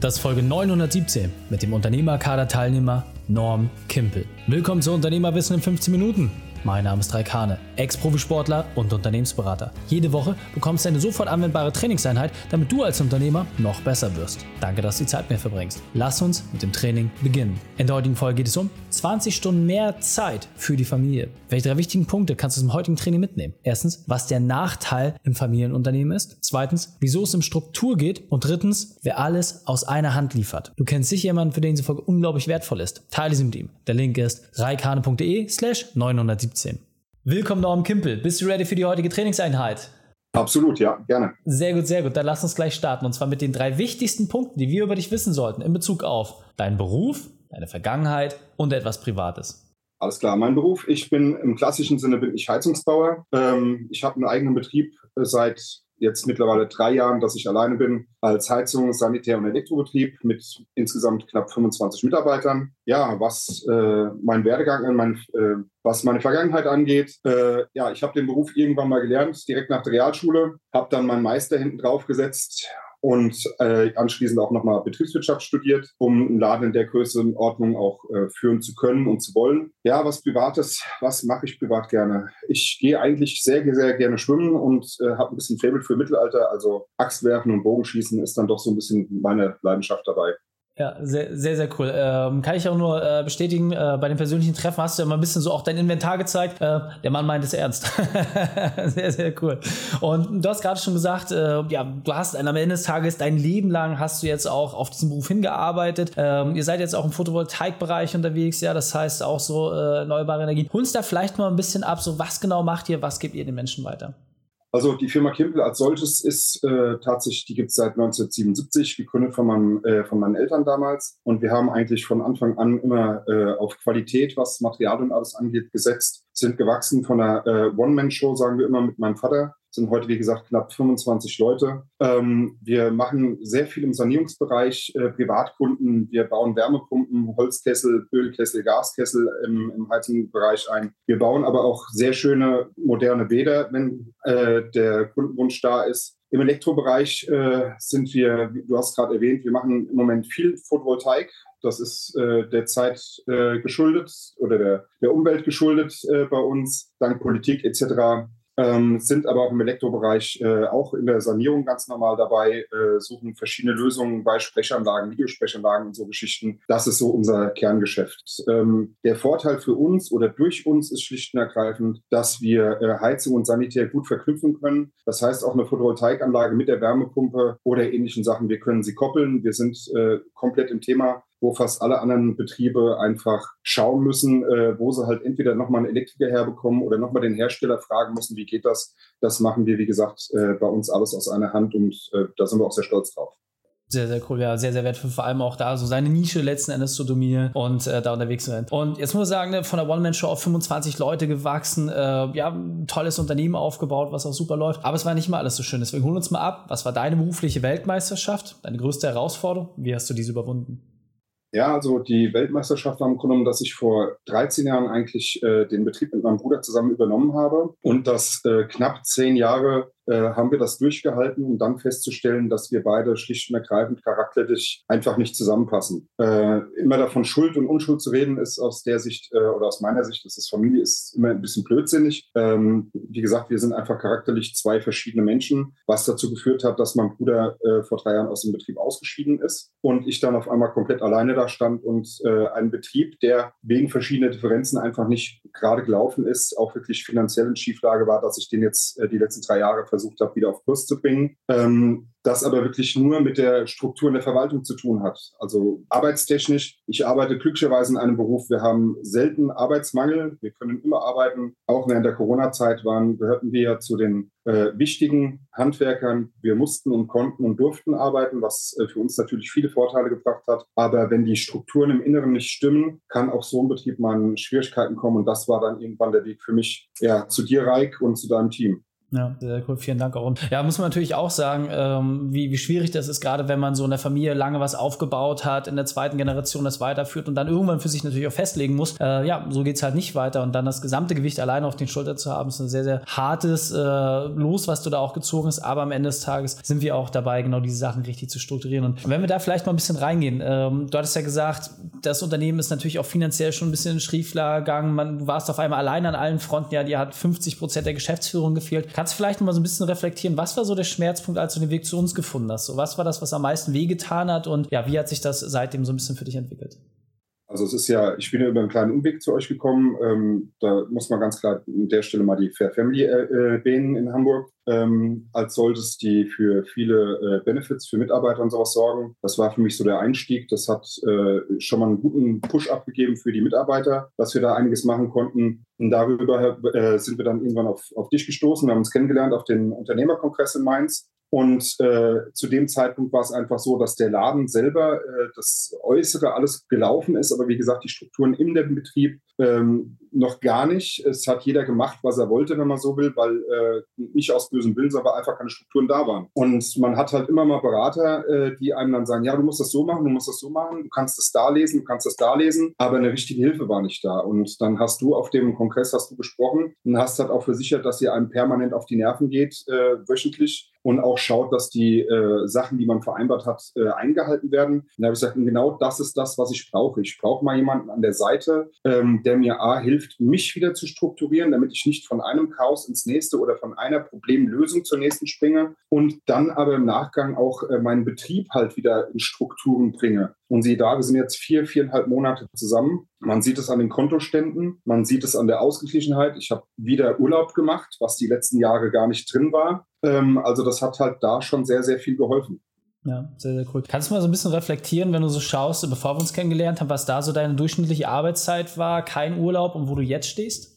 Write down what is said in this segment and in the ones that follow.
Das ist Folge 917 mit dem Unternehmerkader-Teilnehmer Norm Kimpel. Willkommen zu Unternehmerwissen in 15 Minuten. Mein Name ist Raikane, Ex-Profisportler und Unternehmensberater. Jede Woche bekommst du eine sofort anwendbare Trainingseinheit, damit du als Unternehmer noch besser wirst. Danke, dass du die Zeit mir verbringst. Lass uns mit dem Training beginnen. In der heutigen Folge geht es um 20 Stunden mehr Zeit für die Familie. Welche drei wichtigen Punkte kannst du zum heutigen Training mitnehmen? Erstens, was der Nachteil im Familienunternehmen ist. Zweitens, wieso es um Struktur geht. Und drittens, wer alles aus einer Hand liefert. Du kennst sicher jemanden, für den diese Folge unglaublich wertvoll ist. Teile sie mit ihm. Der Link ist reikane.de slash 917. 17. Willkommen Norm Kimpel. Bist du ready für die heutige Trainingseinheit? Absolut, ja, gerne. Sehr gut, sehr gut. Dann lass uns gleich starten. Und zwar mit den drei wichtigsten Punkten, die wir über dich wissen sollten in Bezug auf deinen Beruf, deine Vergangenheit und etwas Privates. Alles klar, mein Beruf. Ich bin im klassischen Sinne bin ich Heizungsbauer. Ähm, ich habe einen eigenen Betrieb äh, seit jetzt mittlerweile drei Jahren, dass ich alleine bin als Heizung, Sanitär- und Elektrobetrieb mit insgesamt knapp 25 Mitarbeitern. Ja, was äh, mein Werdegang, mein, äh, was meine Vergangenheit angeht, äh, ja, ich habe den Beruf irgendwann mal gelernt, direkt nach der Realschule, habe dann meinen Meister hinten drauf gesetzt und äh, anschließend auch nochmal Betriebswirtschaft studiert, um einen Laden in der Größenordnung auch äh, führen zu können und zu wollen. Ja, was Privates, was mache ich privat gerne? Ich gehe eigentlich sehr, sehr gerne schwimmen und äh, habe ein bisschen Faible für Mittelalter, also Axtwerfen und Bogenschießen ist dann doch so ein bisschen meine Leidenschaft dabei. Ja, sehr, sehr, sehr cool. Ähm, kann ich auch nur äh, bestätigen, äh, bei den persönlichen Treffen hast du ja mal ein bisschen so auch dein Inventar gezeigt. Äh, der Mann meint es ernst. sehr, sehr cool. Und du hast gerade schon gesagt, äh, ja, du hast am Ende des Tages dein Leben lang hast du jetzt auch auf diesen Beruf hingearbeitet. Ähm, ihr seid jetzt auch im Photovoltaikbereich unterwegs, ja, das heißt auch so äh, erneuerbare Energie. Hol uns da vielleicht mal ein bisschen ab, so was genau macht ihr, was gebt ihr den Menschen weiter? Also die Firma Kimpel als solches ist äh, tatsächlich, die gibt es seit 1977, gegründet von, meinem, äh, von meinen Eltern damals. Und wir haben eigentlich von Anfang an immer äh, auf Qualität, was Material und alles angeht, gesetzt. Sind gewachsen von einer äh, One-Man-Show, sagen wir immer, mit meinem Vater sind heute, wie gesagt, knapp 25 Leute. Ähm, wir machen sehr viel im Sanierungsbereich, äh, Privatkunden. Wir bauen Wärmepumpen, Holzkessel, Ölkessel, Gaskessel im, im Heizungsbereich ein. Wir bauen aber auch sehr schöne moderne Bäder, wenn äh, der Kundenwunsch da ist. Im Elektrobereich äh, sind wir, du hast gerade erwähnt, wir machen im Moment viel Photovoltaik. Das ist äh, der Zeit äh, geschuldet oder der, der Umwelt geschuldet äh, bei uns, dank Politik etc ähm, sind aber auch im Elektrobereich äh, auch in der Sanierung ganz normal dabei, äh, suchen verschiedene Lösungen bei Sprechanlagen, Videosprechanlagen und so Geschichten. Das ist so unser Kerngeschäft. Ähm, der Vorteil für uns oder durch uns ist schlicht und ergreifend, dass wir äh, Heizung und Sanitär gut verknüpfen können. Das heißt auch eine Photovoltaikanlage mit der Wärmepumpe oder ähnlichen Sachen. Wir können sie koppeln. Wir sind äh, komplett im Thema wo fast alle anderen Betriebe einfach schauen müssen, äh, wo sie halt entweder nochmal einen Elektriker herbekommen oder nochmal den Hersteller fragen müssen, wie geht das. Das machen wir, wie gesagt, äh, bei uns alles aus einer Hand und äh, da sind wir auch sehr stolz drauf. Sehr, sehr cool, ja, sehr, sehr wertvoll, vor allem auch da so seine Nische letzten Endes zu dominieren und äh, da unterwegs zu sein. Und jetzt muss ich sagen, ne, von der One-Man-Show auf 25 Leute gewachsen, äh, ja, tolles Unternehmen aufgebaut, was auch super läuft, aber es war nicht immer alles so schön. Deswegen holen wir uns mal ab, was war deine berufliche Weltmeisterschaft, deine größte Herausforderung? Wie hast du diese überwunden? Ja, also die Weltmeisterschaft war im Grunde genommen, dass ich vor 13 Jahren eigentlich äh, den Betrieb mit meinem Bruder zusammen übernommen habe und das äh, knapp zehn Jahre äh, haben wir das durchgehalten, um dann festzustellen, dass wir beide schlicht und ergreifend charakterlich einfach nicht zusammenpassen. Äh, immer davon Schuld und Unschuld zu reden, ist aus der Sicht äh, oder aus meiner Sicht, das ist Familie, ist immer ein bisschen blödsinnig. Ähm, wie gesagt, wir sind einfach charakterlich zwei verschiedene Menschen, was dazu geführt hat, dass mein Bruder äh, vor drei Jahren aus dem Betrieb ausgeschieden ist und ich dann auf einmal komplett alleine da stand und äh, einen Betrieb, der wegen verschiedener Differenzen einfach nicht gerade gelaufen ist, auch wirklich finanziell in Schieflage war, dass ich den jetzt die letzten drei Jahre versucht habe, wieder auf Kurs zu bringen. Ähm, das aber wirklich nur mit der Struktur in der Verwaltung zu tun hat. Also arbeitstechnisch, ich arbeite glücklicherweise in einem Beruf, wir haben selten Arbeitsmangel, wir können immer arbeiten. Auch während der Corona-Zeit waren, gehörten wir ja zu den äh, wichtigen Handwerkern. Wir mussten und konnten und durften arbeiten, was äh, für uns natürlich viele Vorteile gebracht hat. Aber wenn die Strukturen im Inneren nicht stimmen, kann auch so ein Betrieb mal in Schwierigkeiten kommen. Und das war dann irgendwann der Weg für mich ja, zu dir, Reik, und zu deinem Team. Ja, sehr cool. Vielen Dank auch. Und ja, muss man natürlich auch sagen, ähm, wie, wie schwierig das ist, gerade wenn man so in der Familie lange was aufgebaut hat, in der zweiten Generation das weiterführt und dann irgendwann für sich natürlich auch festlegen muss, äh, ja, so geht's halt nicht weiter. Und dann das gesamte Gewicht alleine auf den Schultern zu haben, ist ein sehr, sehr hartes äh, Los, was du da auch gezogen hast. Aber am Ende des Tages sind wir auch dabei, genau diese Sachen richtig zu strukturieren. Und wenn wir da vielleicht mal ein bisschen reingehen, ähm, du hattest ja gesagt, das Unternehmen ist natürlich auch finanziell schon ein bisschen in Schriefler gegangen. Man, warst auf einmal allein an allen Fronten, ja, dir hat 50 Prozent der Geschäftsführung gefehlt. Kannst du vielleicht mal so ein bisschen reflektieren, was war so der Schmerzpunkt, als du den Weg zu uns gefunden hast? So, was war das, was am meisten wehgetan hat und ja, wie hat sich das seitdem so ein bisschen für dich entwickelt? Also es ist ja, ich bin ja über einen kleinen Umweg zu euch gekommen. Ähm, da muss man ganz klar an der Stelle mal die Fair Family äh, erwähnen in Hamburg. Ähm, als solltest die für viele äh, Benefits für Mitarbeiter und sowas sorgen. Das war für mich so der Einstieg. Das hat äh, schon mal einen guten Push abgegeben für die Mitarbeiter, dass wir da einiges machen konnten. Und darüber äh, sind wir dann irgendwann auf, auf dich gestoßen. Wir haben uns kennengelernt auf den Unternehmerkongress in Mainz und äh, zu dem Zeitpunkt war es einfach so, dass der Laden selber, äh, das Äußere alles gelaufen ist, aber wie gesagt, die Strukturen dem Betrieb ähm, noch gar nicht. Es hat jeder gemacht, was er wollte, wenn man so will, weil äh, nicht aus bösem Willen, sondern einfach keine Strukturen da waren. Und man hat halt immer mal Berater, äh, die einem dann sagen, ja, du musst das so machen, du musst das so machen, du kannst das da lesen, du kannst das da lesen, aber eine richtige Hilfe war nicht da. Und dann hast du auf dem Kongress hast du gesprochen und hast halt auch versichert, dass ihr einem permanent auf die Nerven geht, äh, wöchentlich und auch schaut, dass die äh, Sachen, die man vereinbart hat, äh, eingehalten werden. Und da habe ich gesagt, genau das ist das, was ich brauche. Ich brauche mal jemanden an der Seite, ähm, der mir A hilft, mich wieder zu strukturieren, damit ich nicht von einem Chaos ins nächste oder von einer Problemlösung zur nächsten springe und dann aber im Nachgang auch äh, meinen Betrieb halt wieder in Strukturen bringe. Und siehe da, wir sind jetzt vier, viereinhalb Monate zusammen. Man sieht es an den Kontoständen, man sieht es an der Ausgeglichenheit. Ich habe wieder Urlaub gemacht, was die letzten Jahre gar nicht drin war. Ähm, also das hat halt da schon sehr, sehr viel geholfen. Ja, sehr, sehr cool. Kannst du mal so ein bisschen reflektieren, wenn du so schaust, bevor wir uns kennengelernt haben, was da so deine durchschnittliche Arbeitszeit war, kein Urlaub und wo du jetzt stehst?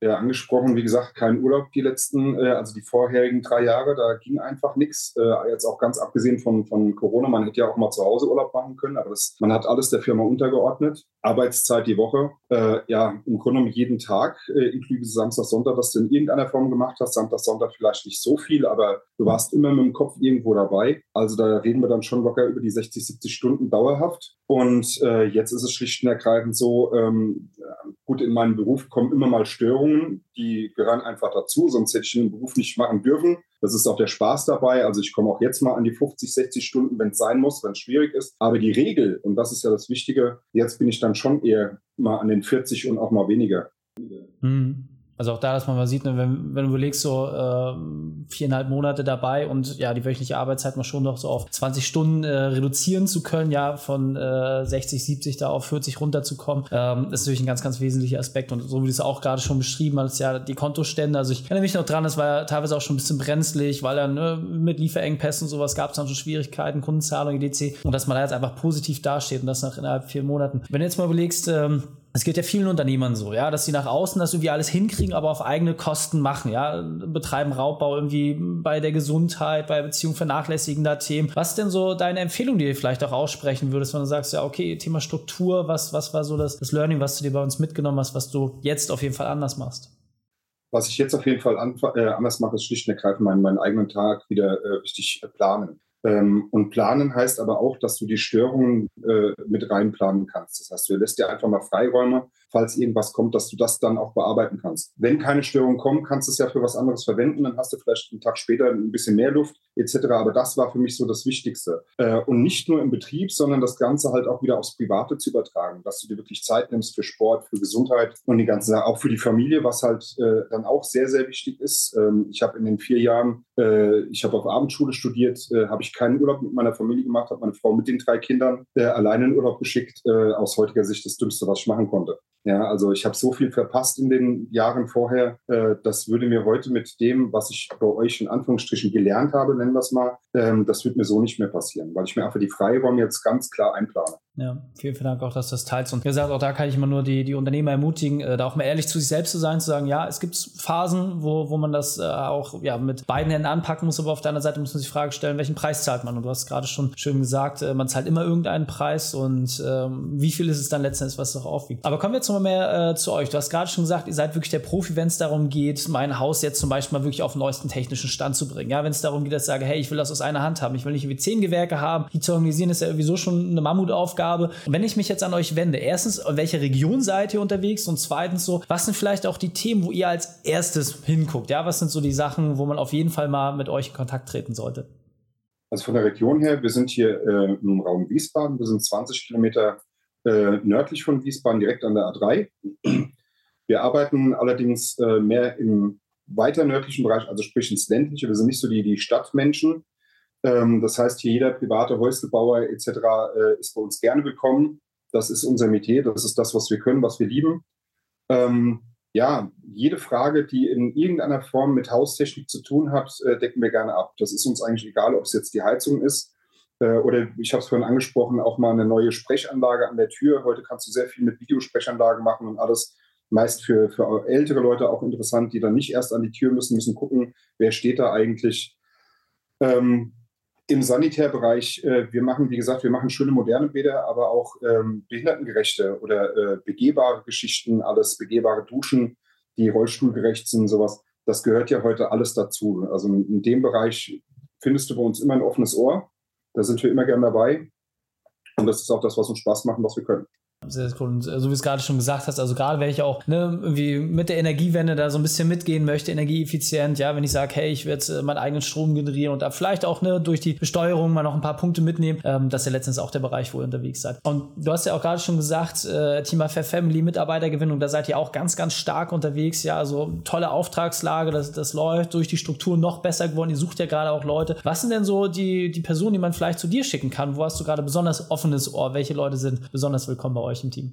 Ja, angesprochen, wie gesagt, kein Urlaub die letzten, äh, also die vorherigen drei Jahre, da ging einfach nichts. Äh, jetzt auch ganz abgesehen von, von Corona, man hätte ja auch mal zu Hause Urlaub machen können, aber das, man hat alles der Firma untergeordnet. Arbeitszeit die Woche, äh, ja, im Grunde genommen jeden Tag, äh, inklusive Samstag, Sonntag, dass du in irgendeiner Form gemacht hast. Samstag, Sonntag vielleicht nicht so viel, aber du warst immer mit dem Kopf irgendwo dabei. Also da reden wir dann schon locker über die 60, 70 Stunden dauerhaft. Und äh, jetzt ist es schlicht und ergreifend so, ähm, gut, in meinem Beruf kommen immer mal Störungen, die gehören einfach dazu, sonst hätte ich den Beruf nicht machen dürfen. Das ist auch der Spaß dabei. Also ich komme auch jetzt mal an die 50, 60 Stunden, wenn es sein muss, wenn es schwierig ist. Aber die Regel, und das ist ja das Wichtige, jetzt bin ich dann schon eher mal an den 40 und auch mal weniger. Mhm. Also auch da, dass man mal sieht, ne, wenn, wenn du überlegst, so äh, viereinhalb Monate dabei und ja, die wöchentliche Arbeitszeit mal schon noch so auf 20 Stunden äh, reduzieren zu können, ja, von äh, 60, 70 da auf 40 runterzukommen, ähm, ist natürlich ein ganz, ganz wesentlicher Aspekt. Und so wie du es auch gerade schon beschrieben hast, ja, die Kontostände, also ich erinnere mich noch dran, das war ja teilweise auch schon ein bisschen brenzlig, weil dann ne, mit Lieferengpässen und sowas gab es dann schon Schwierigkeiten, Kundenzahlung, etc. Und dass man da jetzt einfach positiv dasteht und das nach innerhalb vier Monaten. Wenn du jetzt mal überlegst, ähm, es geht ja vielen Unternehmern so, ja, dass sie nach außen das irgendwie alles hinkriegen, aber auf eigene Kosten machen, ja, betreiben Raubbau irgendwie bei der Gesundheit, bei Beziehungen vernachlässigender Themen. Was ist denn so deine Empfehlung, die du vielleicht auch aussprechen würdest, wenn du sagst, ja, okay, Thema Struktur, was, was war so das, das Learning, was du dir bei uns mitgenommen hast, was du jetzt auf jeden Fall anders machst? Was ich jetzt auf jeden Fall äh, anders mache, ist schlicht und ergreifend meinen, meinen eigenen Tag wieder äh, richtig äh, planen. Ähm, und planen heißt aber auch, dass du die Störungen äh, mit reinplanen kannst. Das heißt, du lässt dir einfach mal Freiräume, falls irgendwas kommt, dass du das dann auch bearbeiten kannst. Wenn keine Störungen kommen, kannst du es ja für was anderes verwenden, dann hast du vielleicht einen Tag später ein bisschen mehr Luft etc. Aber das war für mich so das Wichtigste. Äh, und nicht nur im Betrieb, sondern das Ganze halt auch wieder aufs Private zu übertragen, dass du dir wirklich Zeit nimmst für Sport, für Gesundheit und die ganze Sache, auch für die Familie, was halt äh, dann auch sehr, sehr wichtig ist. Ähm, ich habe in den vier Jahren, äh, ich habe auf Abendschule studiert, habe ich keinen Urlaub mit meiner Familie gemacht, habe meine Frau mit den drei Kindern alleine in Urlaub geschickt. Aus heutiger Sicht das Dümmste, was ich machen konnte. Ja, also ich habe so viel verpasst in den Jahren vorher. Äh, das würde mir heute mit dem, was ich bei euch in Anführungsstrichen gelernt habe, nennen wir es mal, ähm, das wird mir so nicht mehr passieren, weil ich mir einfach die Freiräume jetzt ganz klar einplane. Ja, vielen, vielen Dank auch, dass du das teilst. Und wie gesagt, auch da kann ich immer nur die, die Unternehmer ermutigen, äh, da auch mal ehrlich zu sich selbst zu sein, zu sagen, ja, es gibt Phasen, wo, wo man das äh, auch ja, mit beiden Händen anpacken muss, aber auf der anderen Seite muss man sich die Frage stellen, welchen Preis zahlt man? Und du hast gerade schon schön gesagt, äh, man zahlt immer irgendeinen Preis und ähm, wie viel ist es dann letztendlich, was auch aufwiegt. Aber kommen wir jetzt mal mehr äh, zu euch. Du hast gerade schon gesagt, ihr seid wirklich der Profi, wenn es darum geht, mein Haus jetzt zum Beispiel mal wirklich auf den neuesten technischen Stand zu bringen. Ja, wenn es darum geht, dass ich sage, hey, ich will das aus einer Hand haben, ich will nicht irgendwie zehn Gewerke haben, die zu organisieren ist ja sowieso schon eine Mammutaufgabe Aufgabe. wenn ich mich jetzt an euch wende, erstens, in welcher Region seid ihr unterwegs? Und zweitens so, was sind vielleicht auch die Themen, wo ihr als erstes hinguckt? Ja, was sind so die Sachen, wo man auf jeden Fall mal mit euch in Kontakt treten sollte? Also von der Region her, wir sind hier äh, im Raum Wiesbaden. Wir sind 20 Kilometer äh, nördlich von Wiesbaden, direkt an der A3. Wir arbeiten allerdings äh, mehr im weiter nördlichen Bereich, also sprich ins ländliche. Wir sind nicht so die, die Stadtmenschen, das heißt, hier jeder private Häuslebauer etc. Äh, ist bei uns gerne willkommen. Das ist unser Metier, das ist das, was wir können, was wir lieben. Ähm, ja, jede Frage, die in irgendeiner Form mit Haustechnik zu tun hat, äh, decken wir gerne ab. Das ist uns eigentlich egal, ob es jetzt die Heizung ist äh, oder ich habe es vorhin angesprochen, auch mal eine neue Sprechanlage an der Tür. Heute kannst du sehr viel mit Videosprechanlagen machen und alles meist für, für ältere Leute auch interessant, die dann nicht erst an die Tür müssen, müssen gucken, wer steht da eigentlich. Ähm, im Sanitärbereich, äh, wir machen, wie gesagt, wir machen schöne moderne Bäder, aber auch ähm, behindertengerechte oder äh, begehbare Geschichten, alles begehbare Duschen, die rollstuhlgerecht sind, sowas. Das gehört ja heute alles dazu. Also in dem Bereich findest du bei uns immer ein offenes Ohr. Da sind wir immer gern dabei. Und das ist auch das, was uns Spaß macht, was wir können. Sehr, sehr cool. Und äh, so wie es gerade schon gesagt hast, also gerade wenn ich auch ne, irgendwie mit der Energiewende da so ein bisschen mitgehen möchte, energieeffizient, ja, wenn ich sage, hey, ich werde äh, meinen eigenen Strom generieren und da vielleicht auch ne, durch die Besteuerung mal noch ein paar Punkte mitnehmen, ähm, das ist ja letztens auch der Bereich, wo ihr unterwegs seid. Und du hast ja auch gerade schon gesagt, äh, Thema Fair Family, Mitarbeitergewinnung, da seid ihr auch ganz, ganz stark unterwegs, ja, also tolle Auftragslage, das, das läuft durch die Struktur noch besser geworden. Ihr sucht ja gerade auch Leute. Was sind denn so die, die Personen, die man vielleicht zu dir schicken kann? Wo hast du gerade besonders offenes Ohr? Welche Leute sind besonders willkommen bei euch? Euch im Team?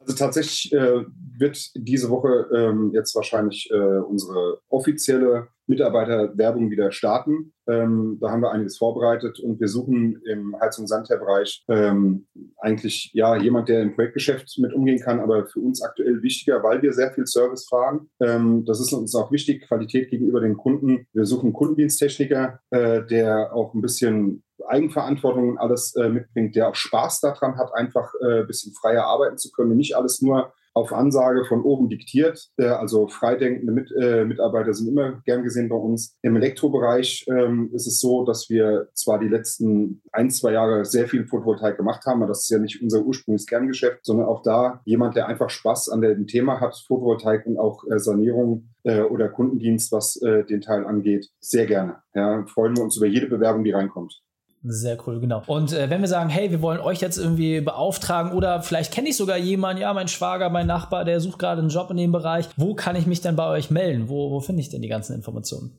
Also tatsächlich äh, wird diese Woche ähm, jetzt wahrscheinlich äh, unsere offizielle Mitarbeiterwerbung wieder starten. Ähm, da haben wir einiges vorbereitet und wir suchen im Heiz- und Sanitärbereich ähm, eigentlich ja jemand, der im Projektgeschäft mit umgehen kann, aber für uns aktuell wichtiger, weil wir sehr viel Service fahren. Ähm, das ist uns auch wichtig, Qualität gegenüber den Kunden. Wir suchen einen Kundendiensttechniker, äh, der auch ein bisschen Eigenverantwortung und alles äh, mitbringt, der auch Spaß daran hat, einfach äh, ein bisschen freier arbeiten zu können nicht alles nur auf Ansage von oben diktiert. Äh, also freidenkende Mit, äh, Mitarbeiter sind immer gern gesehen bei uns. Im Elektrobereich ähm, ist es so, dass wir zwar die letzten ein, zwei Jahre sehr viel Photovoltaik gemacht haben, aber das ist ja nicht unser ursprüngliches Kerngeschäft, sondern auch da jemand, der einfach Spaß an dem Thema hat, Photovoltaik und auch äh, Sanierung äh, oder Kundendienst, was den Teil angeht, sehr gerne. Ja, freuen wir uns über jede Bewerbung, die reinkommt. Sehr cool, genau. Und äh, wenn wir sagen, hey, wir wollen euch jetzt irgendwie beauftragen oder vielleicht kenne ich sogar jemanden, ja, mein Schwager, mein Nachbar, der sucht gerade einen Job in dem Bereich, wo kann ich mich dann bei euch melden? Wo, wo finde ich denn die ganzen Informationen?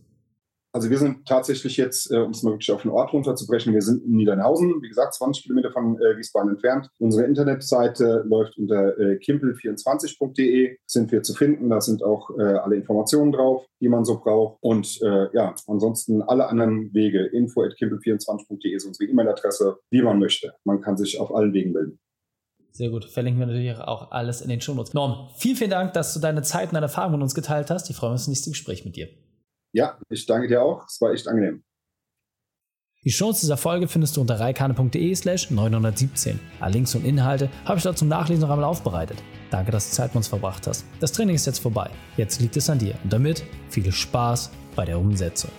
Also wir sind tatsächlich jetzt, äh, um es mal wirklich auf den Ort runterzubrechen, wir sind in Niedernhausen, wie gesagt, 20 Kilometer von äh, Wiesbaden entfernt. Unsere Internetseite läuft unter äh, kimpel24.de, sind wir zu finden. Da sind auch äh, alle Informationen drauf, die man so braucht. Und äh, ja, ansonsten alle anderen Wege, info.kimpel24.de ist unsere E-Mail-Adresse, wie man möchte. Man kann sich auf allen Wegen melden. Sehr gut. Verlinken wir natürlich auch alles in den Shownotes. Norm, vielen, vielen Dank, dass du deine Zeit und deine Erfahrungen mit uns geteilt hast. Ich freue mich auf das nächste Gespräch mit dir. Ja, ich danke dir auch. Es war echt angenehm. Die Chance dieser Folge findest du unter reikane.de slash 917. Alle Links und Inhalte habe ich dort zum Nachlesen noch einmal aufbereitet. Danke, dass du Zeit mit uns verbracht hast. Das Training ist jetzt vorbei. Jetzt liegt es an dir und damit viel Spaß bei der Umsetzung.